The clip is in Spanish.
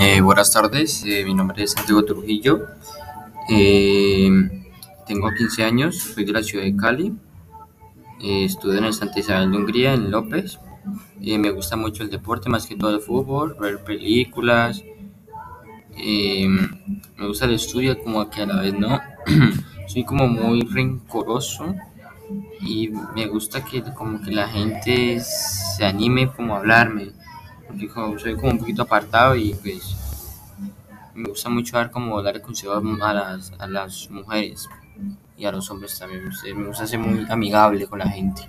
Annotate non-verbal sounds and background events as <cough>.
Eh, buenas tardes, eh, mi nombre es Santiago Trujillo, eh, tengo 15 años, soy de la ciudad de Cali, estudio en el Santa Isabel de Hungría, en López. Me gusta mucho el deporte, más que todo el fútbol, ver películas. me gusta el estudio, como que a la vez no. <clears throat> Soy como muy rencoroso y me gusta que como que la gente se anime como a hablarme, porque como soy como un poquito apartado y pues me gusta mucho dar como darle consejos a las, a las mujeres y a los hombres también. Me gusta ser muy amigable con la gente.